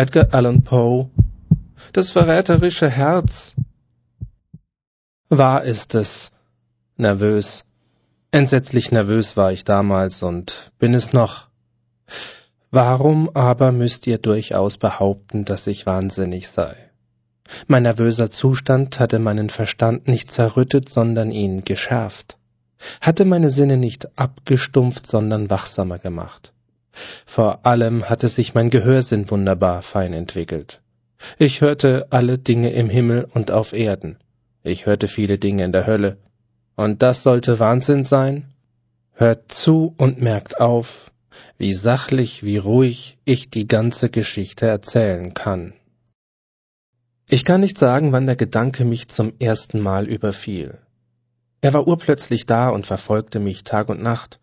Edgar Allan Poe. Das verräterische Herz. Wahr ist es. Nervös. Entsetzlich nervös war ich damals und bin es noch. Warum aber müsst ihr durchaus behaupten, dass ich wahnsinnig sei? Mein nervöser Zustand hatte meinen Verstand nicht zerrüttet, sondern ihn geschärft, hatte meine Sinne nicht abgestumpft, sondern wachsamer gemacht. Vor allem hatte sich mein Gehörsinn wunderbar fein entwickelt. Ich hörte alle Dinge im Himmel und auf Erden. Ich hörte viele Dinge in der Hölle. Und das sollte Wahnsinn sein? Hört zu und merkt auf, wie sachlich, wie ruhig ich die ganze Geschichte erzählen kann. Ich kann nicht sagen, wann der Gedanke mich zum ersten Mal überfiel. Er war urplötzlich da und verfolgte mich Tag und Nacht.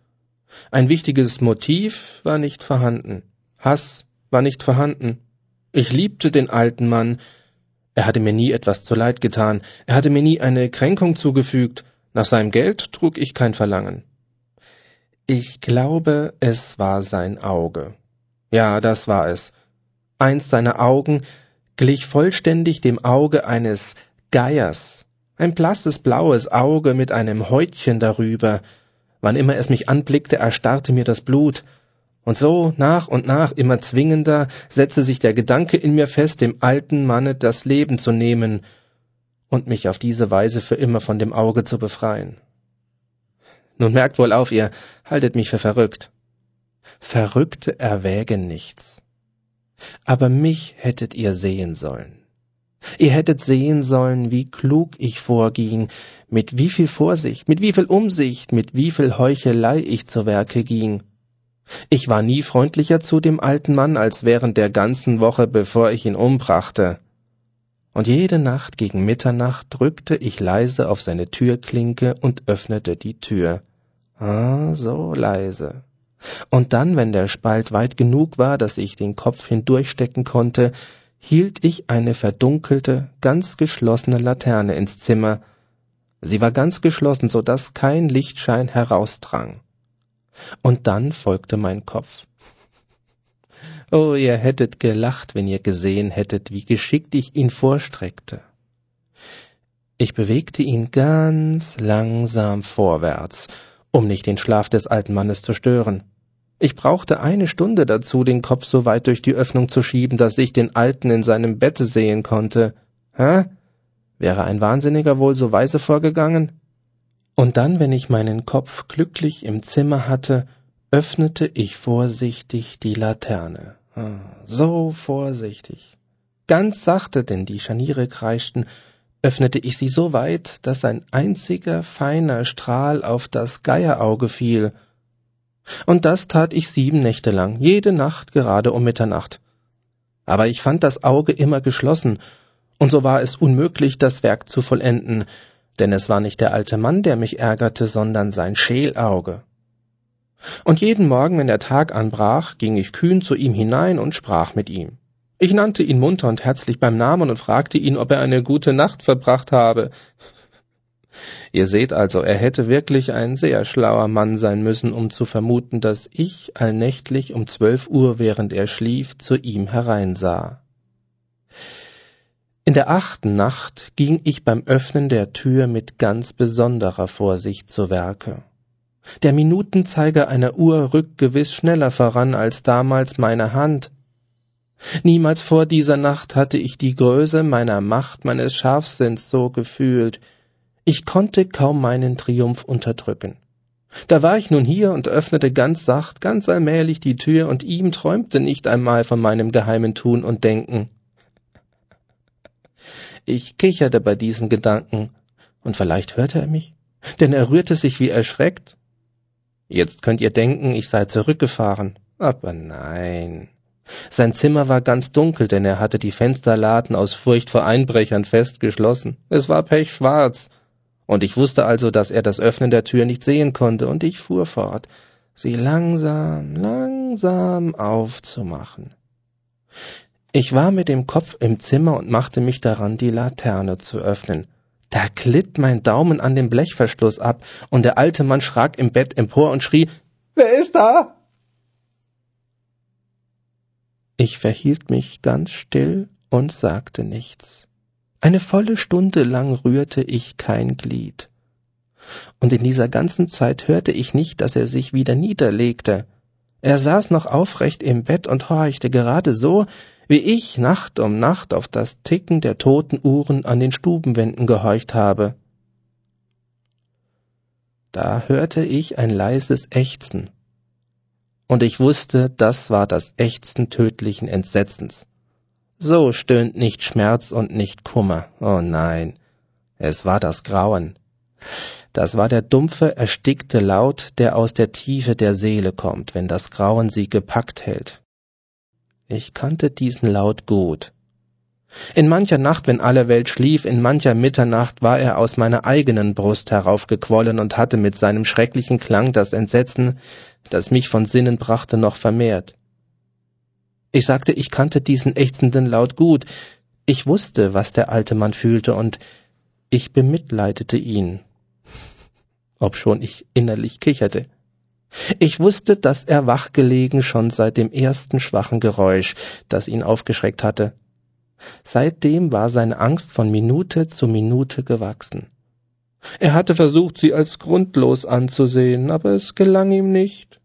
Ein wichtiges Motiv war nicht vorhanden. Hass war nicht vorhanden. Ich liebte den alten Mann. Er hatte mir nie etwas zu Leid getan. Er hatte mir nie eine Kränkung zugefügt. Nach seinem Geld trug ich kein Verlangen. Ich glaube, es war sein Auge. Ja, das war es. Eins seiner Augen, glich vollständig dem Auge eines Geiers, ein blasses blaues Auge mit einem Häutchen darüber. Wann immer es mich anblickte, erstarrte mir das Blut. Und so, nach und nach, immer zwingender, setzte sich der Gedanke in mir fest, dem alten Manne das Leben zu nehmen und mich auf diese Weise für immer von dem Auge zu befreien. Nun merkt wohl auf, ihr haltet mich für verrückt. Verrückte erwägen nichts. Aber mich hättet ihr sehen sollen. Ihr hättet sehen sollen, wie klug ich vorging, mit wie viel Vorsicht, mit wie viel Umsicht, mit wie viel Heuchelei ich zu Werke ging. Ich war nie freundlicher zu dem alten Mann als während der ganzen Woche, bevor ich ihn umbrachte. Und jede Nacht gegen Mitternacht drückte ich leise auf seine Türklinke und öffnete die Tür. Ah, so leise. Und dann, wenn der Spalt weit genug war, dass ich den Kopf hindurchstecken konnte, hielt ich eine verdunkelte, ganz geschlossene Laterne ins Zimmer. Sie war ganz geschlossen, so dass kein Lichtschein herausdrang. Und dann folgte mein Kopf. Oh, ihr hättet gelacht, wenn ihr gesehen hättet, wie geschickt ich ihn vorstreckte. Ich bewegte ihn ganz langsam vorwärts, um nicht den Schlaf des alten Mannes zu stören. Ich brauchte eine Stunde dazu, den Kopf so weit durch die Öffnung zu schieben, dass ich den Alten in seinem Bette sehen konnte. Hä? Wäre ein Wahnsinniger wohl so weise vorgegangen? Und dann, wenn ich meinen Kopf glücklich im Zimmer hatte, öffnete ich vorsichtig die Laterne. Ah, so vorsichtig. Ganz sachte, denn die Scharniere kreischten, öffnete ich sie so weit, dass ein einziger feiner Strahl auf das Geierauge fiel – und das tat ich sieben Nächte lang, jede Nacht gerade um Mitternacht. Aber ich fand das Auge immer geschlossen, und so war es unmöglich, das Werk zu vollenden, denn es war nicht der alte Mann, der mich ärgerte, sondern sein Scheelauge. Und jeden Morgen, wenn der Tag anbrach, ging ich kühn zu ihm hinein und sprach mit ihm. Ich nannte ihn munter und herzlich beim Namen und fragte ihn, ob er eine gute Nacht verbracht habe. Ihr seht also, er hätte wirklich ein sehr schlauer Mann sein müssen, um zu vermuten, dass ich allnächtlich um zwölf Uhr, während er schlief, zu ihm hereinsah. In der achten Nacht ging ich beim Öffnen der Tür mit ganz besonderer Vorsicht zu Werke. Der Minutenzeiger einer Uhr rückt gewiss schneller voran als damals meine Hand. Niemals vor dieser Nacht hatte ich die Größe meiner Macht, meines Scharfsinns so gefühlt, ich konnte kaum meinen Triumph unterdrücken. Da war ich nun hier und öffnete ganz sacht, ganz allmählich die Tür, und ihm träumte nicht einmal von meinem geheimen Tun und Denken. Ich kicherte bei diesem Gedanken, und vielleicht hörte er mich, denn er rührte sich wie erschreckt. Jetzt könnt ihr denken, ich sei zurückgefahren, aber nein. Sein Zimmer war ganz dunkel, denn er hatte die Fensterladen aus Furcht vor Einbrechern festgeschlossen. Es war pechschwarz, und ich wusste also, dass er das Öffnen der Tür nicht sehen konnte, und ich fuhr fort, sie langsam, langsam aufzumachen. Ich war mit dem Kopf im Zimmer und machte mich daran, die Laterne zu öffnen. Da glitt mein Daumen an dem Blechverschluss ab, und der alte Mann schrak im Bett empor und schrie Wer ist da? Ich verhielt mich ganz still und sagte nichts. Eine volle Stunde lang rührte ich kein Glied. Und in dieser ganzen Zeit hörte ich nicht, dass er sich wieder niederlegte. Er saß noch aufrecht im Bett und horchte gerade so, wie ich Nacht um Nacht auf das Ticken der toten Uhren an den Stubenwänden gehorcht habe. Da hörte ich ein leises Ächzen, und ich wusste, das war das Ächzen tödlichen Entsetzens. So stöhnt nicht Schmerz und nicht Kummer. Oh nein, es war das Grauen. Das war der dumpfe, erstickte Laut, der aus der Tiefe der Seele kommt, wenn das Grauen sie gepackt hält. Ich kannte diesen Laut gut. In mancher Nacht, wenn alle Welt schlief, in mancher Mitternacht war er aus meiner eigenen Brust heraufgequollen und hatte mit seinem schrecklichen Klang das Entsetzen, das mich von Sinnen brachte, noch vermehrt. Ich sagte, ich kannte diesen ächzenden Laut gut. Ich wusste, was der alte Mann fühlte, und ich bemitleidete ihn, obschon ich innerlich kicherte. Ich wusste, dass er wach gelegen schon seit dem ersten schwachen Geräusch, das ihn aufgeschreckt hatte. Seitdem war seine Angst von Minute zu Minute gewachsen. Er hatte versucht, sie als grundlos anzusehen, aber es gelang ihm nicht.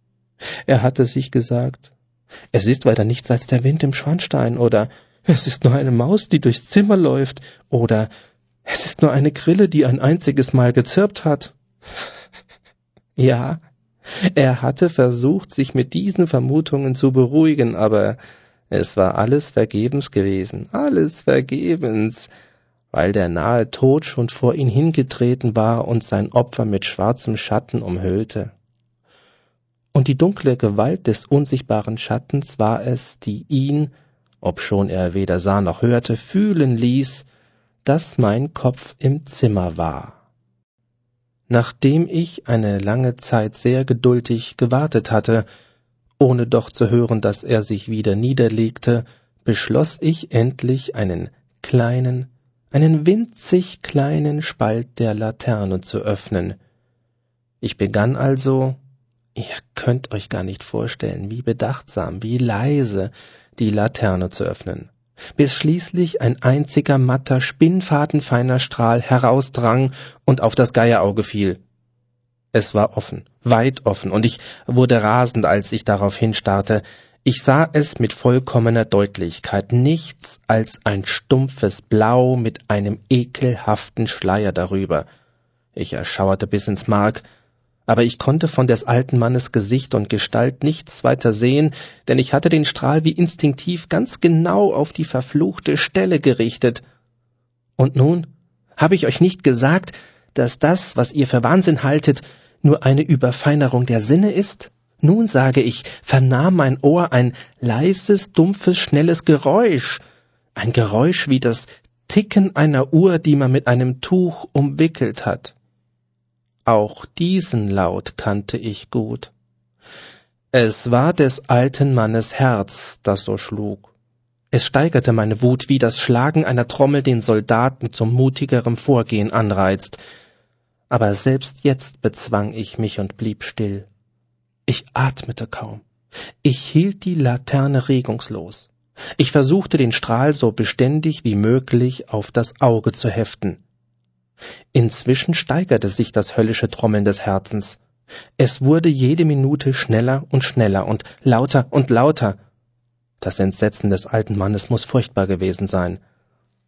Er hatte sich gesagt, es ist weiter nichts als der Wind im Schornstein oder es ist nur eine Maus, die durchs Zimmer läuft oder es ist nur eine Grille, die ein einziges Mal gezirpt hat. ja, er hatte versucht, sich mit diesen Vermutungen zu beruhigen, aber es war alles vergebens gewesen, alles vergebens, weil der nahe Tod schon vor ihn hingetreten war und sein Opfer mit schwarzem Schatten umhüllte und die dunkle Gewalt des unsichtbaren Schattens war es, die ihn, obschon er weder sah noch hörte, fühlen ließ, dass mein Kopf im Zimmer war. Nachdem ich eine lange Zeit sehr geduldig gewartet hatte, ohne doch zu hören, dass er sich wieder niederlegte, beschloss ich endlich einen kleinen, einen winzig kleinen Spalt der Laterne zu öffnen. Ich begann also, Ihr könnt euch gar nicht vorstellen, wie bedachtsam, wie leise die Laterne zu öffnen, bis schließlich ein einziger matter, spinnfadenfeiner Strahl herausdrang und auf das Geierauge fiel. Es war offen, weit offen, und ich wurde rasend, als ich darauf hinstarrte. Ich sah es mit vollkommener Deutlichkeit, nichts als ein stumpfes Blau mit einem ekelhaften Schleier darüber. Ich erschauerte bis ins Mark, aber ich konnte von des alten Mannes Gesicht und Gestalt nichts weiter sehen, denn ich hatte den Strahl wie instinktiv ganz genau auf die verfluchte Stelle gerichtet. Und nun habe ich euch nicht gesagt, dass das, was ihr für Wahnsinn haltet, nur eine Überfeinerung der Sinne ist? Nun sage ich, vernahm mein Ohr ein leises, dumpfes, schnelles Geräusch, ein Geräusch wie das Ticken einer Uhr, die man mit einem Tuch umwickelt hat. Auch diesen Laut kannte ich gut. Es war des alten Mannes Herz, das so schlug. Es steigerte meine Wut, wie das Schlagen einer Trommel den Soldaten zum mutigerem Vorgehen anreizt. Aber selbst jetzt bezwang ich mich und blieb still. Ich atmete kaum. Ich hielt die Laterne regungslos. Ich versuchte den Strahl so beständig wie möglich auf das Auge zu heften. Inzwischen steigerte sich das höllische Trommeln des Herzens. Es wurde jede Minute schneller und schneller und lauter und lauter. Das Entsetzen des alten Mannes muss furchtbar gewesen sein.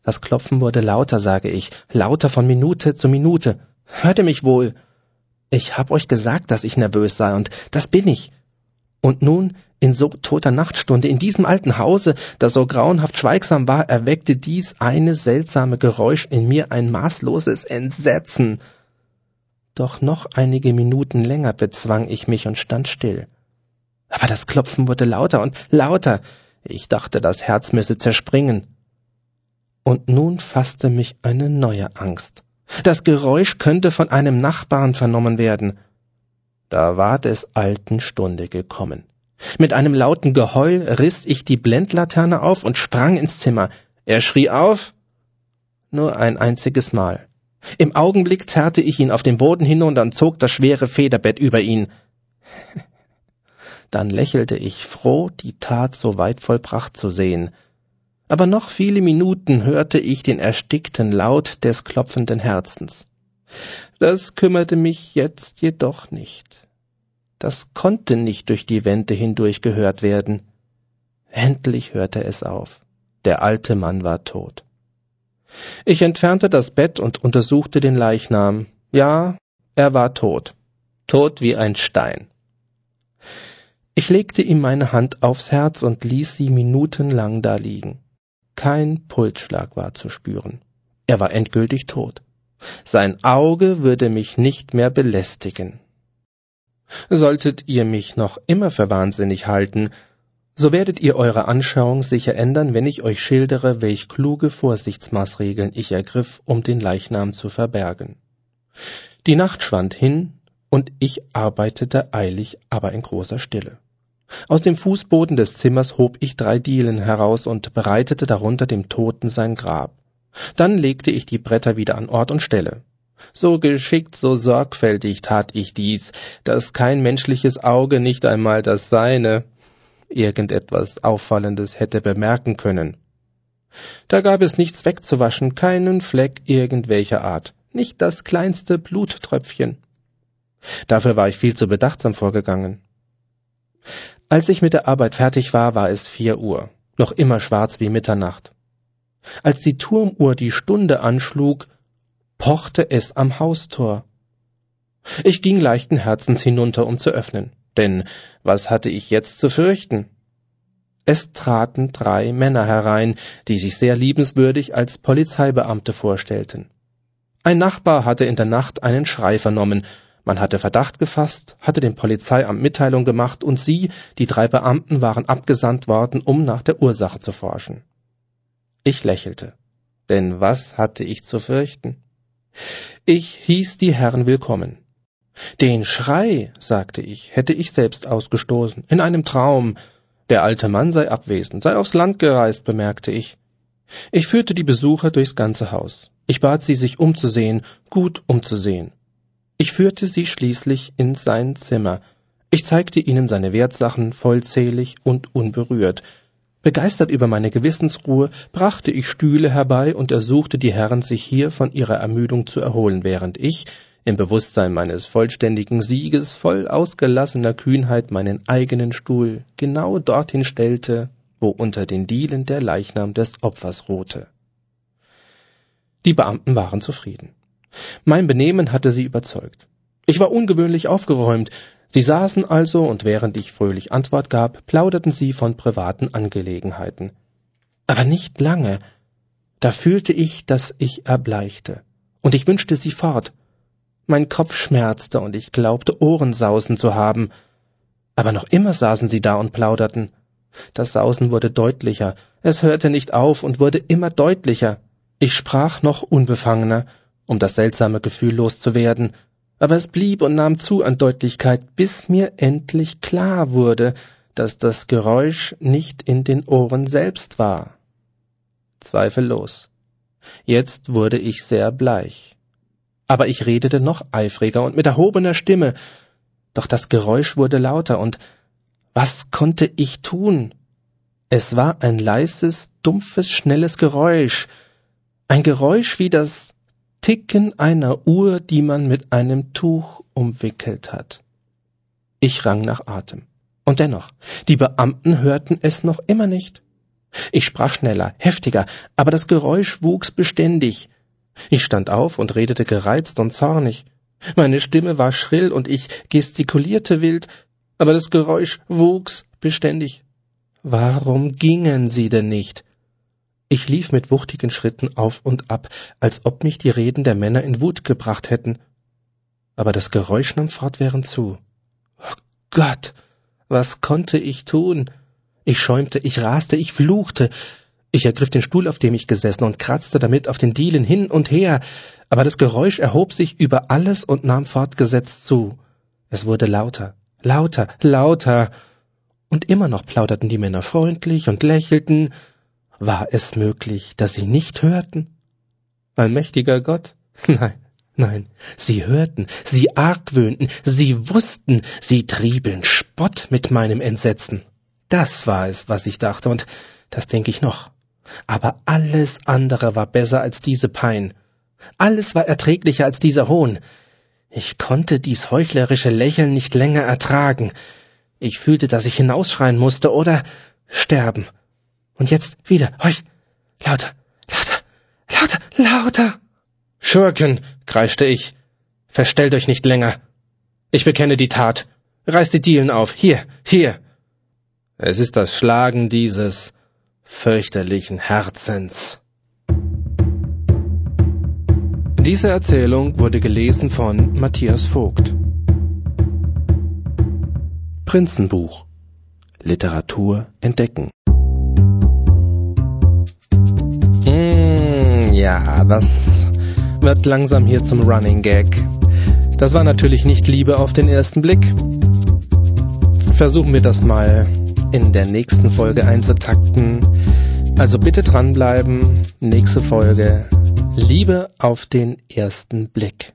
Das Klopfen wurde lauter, sage ich, lauter von Minute zu Minute. Hört ihr mich wohl? Ich hab euch gesagt, dass ich nervös sei, und das bin ich. Und nun in so toter Nachtstunde, in diesem alten Hause, das so grauenhaft schweigsam war, erweckte dies eine seltsame Geräusch in mir ein maßloses Entsetzen. Doch noch einige Minuten länger bezwang ich mich und stand still. Aber das Klopfen wurde lauter und lauter. Ich dachte, das Herz müsse zerspringen. Und nun fasste mich eine neue Angst. Das Geräusch könnte von einem Nachbarn vernommen werden. Da war des alten Stunde gekommen. Mit einem lauten Geheul riss ich die Blendlaterne auf und sprang ins Zimmer. Er schrie auf. Nur ein einziges Mal. Im Augenblick zerrte ich ihn auf den Boden hinunter und zog das schwere Federbett über ihn. Dann lächelte ich, froh, die Tat so weit vollbracht zu sehen. Aber noch viele Minuten hörte ich den erstickten Laut des klopfenden Herzens. Das kümmerte mich jetzt jedoch nicht. Das konnte nicht durch die Wände hindurch gehört werden. Endlich hörte es auf. Der alte Mann war tot. Ich entfernte das Bett und untersuchte den Leichnam. Ja, er war tot. Tot wie ein Stein. Ich legte ihm meine Hand aufs Herz und ließ sie minutenlang da liegen. Kein Pulsschlag war zu spüren. Er war endgültig tot. Sein Auge würde mich nicht mehr belästigen. Solltet ihr mich noch immer für wahnsinnig halten, so werdet ihr eure Anschauung sicher ändern, wenn ich euch schildere, welch kluge Vorsichtsmaßregeln ich ergriff, um den Leichnam zu verbergen. Die Nacht schwand hin, und ich arbeitete eilig, aber in großer Stille. Aus dem Fußboden des Zimmers hob ich drei Dielen heraus und bereitete darunter dem Toten sein Grab. Dann legte ich die Bretter wieder an Ort und Stelle. So geschickt, so sorgfältig tat ich dies, dass kein menschliches Auge, nicht einmal das seine, irgendetwas Auffallendes hätte bemerken können. Da gab es nichts wegzuwaschen, keinen Fleck irgendwelcher Art, nicht das kleinste Bluttröpfchen. Dafür war ich viel zu bedachtsam vorgegangen. Als ich mit der Arbeit fertig war, war es vier Uhr, noch immer schwarz wie Mitternacht. Als die Turmuhr die Stunde anschlug, pochte es am Haustor. Ich ging leichten Herzens hinunter, um zu öffnen, denn was hatte ich jetzt zu fürchten? Es traten drei Männer herein, die sich sehr liebenswürdig als Polizeibeamte vorstellten. Ein Nachbar hatte in der Nacht einen Schrei vernommen, man hatte Verdacht gefasst, hatte dem Polizeiamt Mitteilung gemacht und sie, die drei Beamten, waren abgesandt worden, um nach der Ursache zu forschen. Ich lächelte, denn was hatte ich zu fürchten? Ich hieß die Herren willkommen. Den Schrei, sagte ich, hätte ich selbst ausgestoßen, in einem Traum. Der alte Mann sei abwesend, sei aufs Land gereist, bemerkte ich. Ich führte die Besucher durchs ganze Haus. Ich bat sie, sich umzusehen, gut umzusehen. Ich führte sie schließlich in sein Zimmer. Ich zeigte ihnen seine Wertsachen vollzählig und unberührt. Begeistert über meine Gewissensruhe brachte ich Stühle herbei und ersuchte die Herren, sich hier von ihrer Ermüdung zu erholen, während ich, im Bewusstsein meines vollständigen Sieges, voll ausgelassener Kühnheit meinen eigenen Stuhl genau dorthin stellte, wo unter den Dielen der Leichnam des Opfers ruhte. Die Beamten waren zufrieden. Mein Benehmen hatte sie überzeugt. Ich war ungewöhnlich aufgeräumt, Sie saßen also, und während ich fröhlich Antwort gab, plauderten sie von privaten Angelegenheiten. Aber nicht lange. Da fühlte ich, dass ich erbleichte. Und ich wünschte sie fort. Mein Kopf schmerzte, und ich glaubte, Ohrensausen zu haben. Aber noch immer saßen sie da und plauderten. Das Sausen wurde deutlicher, es hörte nicht auf und wurde immer deutlicher. Ich sprach noch unbefangener, um das seltsame Gefühl loszuwerden, aber es blieb und nahm zu an Deutlichkeit, bis mir endlich klar wurde, dass das Geräusch nicht in den Ohren selbst war. Zweifellos. Jetzt wurde ich sehr bleich. Aber ich redete noch eifriger und mit erhobener Stimme, doch das Geräusch wurde lauter, und was konnte ich tun? Es war ein leises, dumpfes, schnelles Geräusch, ein Geräusch wie das Ticken einer Uhr, die man mit einem Tuch umwickelt hat. Ich rang nach Atem. Und dennoch, die Beamten hörten es noch immer nicht. Ich sprach schneller, heftiger, aber das Geräusch wuchs beständig. Ich stand auf und redete gereizt und zornig. Meine Stimme war schrill und ich gestikulierte wild, aber das Geräusch wuchs beständig. Warum gingen sie denn nicht? Ich lief mit wuchtigen Schritten auf und ab, als ob mich die Reden der Männer in Wut gebracht hätten. Aber das Geräusch nahm fortwährend zu. Oh Gott, was konnte ich tun? Ich schäumte, ich raste, ich fluchte. Ich ergriff den Stuhl, auf dem ich gesessen, und kratzte damit auf den Dielen hin und her, aber das Geräusch erhob sich über alles und nahm fortgesetzt zu. Es wurde lauter, lauter, lauter. Und immer noch plauderten die Männer freundlich und lächelten, war es möglich, dass sie nicht hörten? Allmächtiger Gott? Nein, nein, sie hörten, sie argwöhnten, sie wussten, sie trieben Spott mit meinem Entsetzen. Das war es, was ich dachte, und das denke ich noch. Aber alles andere war besser als diese Pein. Alles war erträglicher als dieser Hohn. Ich konnte dies heuchlerische Lächeln nicht länger ertragen. Ich fühlte, dass ich hinausschreien musste oder sterben. Und jetzt wieder, heuch, lauter, lauter, lauter, lauter. Schurken, kreischte ich. Verstellt euch nicht länger. Ich bekenne die Tat. Reißt die Dielen auf. Hier, hier. Es ist das Schlagen dieses fürchterlichen Herzens. Diese Erzählung wurde gelesen von Matthias Vogt. Prinzenbuch Literatur entdecken. Ja, das wird langsam hier zum Running Gag. Das war natürlich nicht Liebe auf den ersten Blick. Versuchen wir das mal in der nächsten Folge einzutakten. Also bitte dranbleiben. Nächste Folge. Liebe auf den ersten Blick.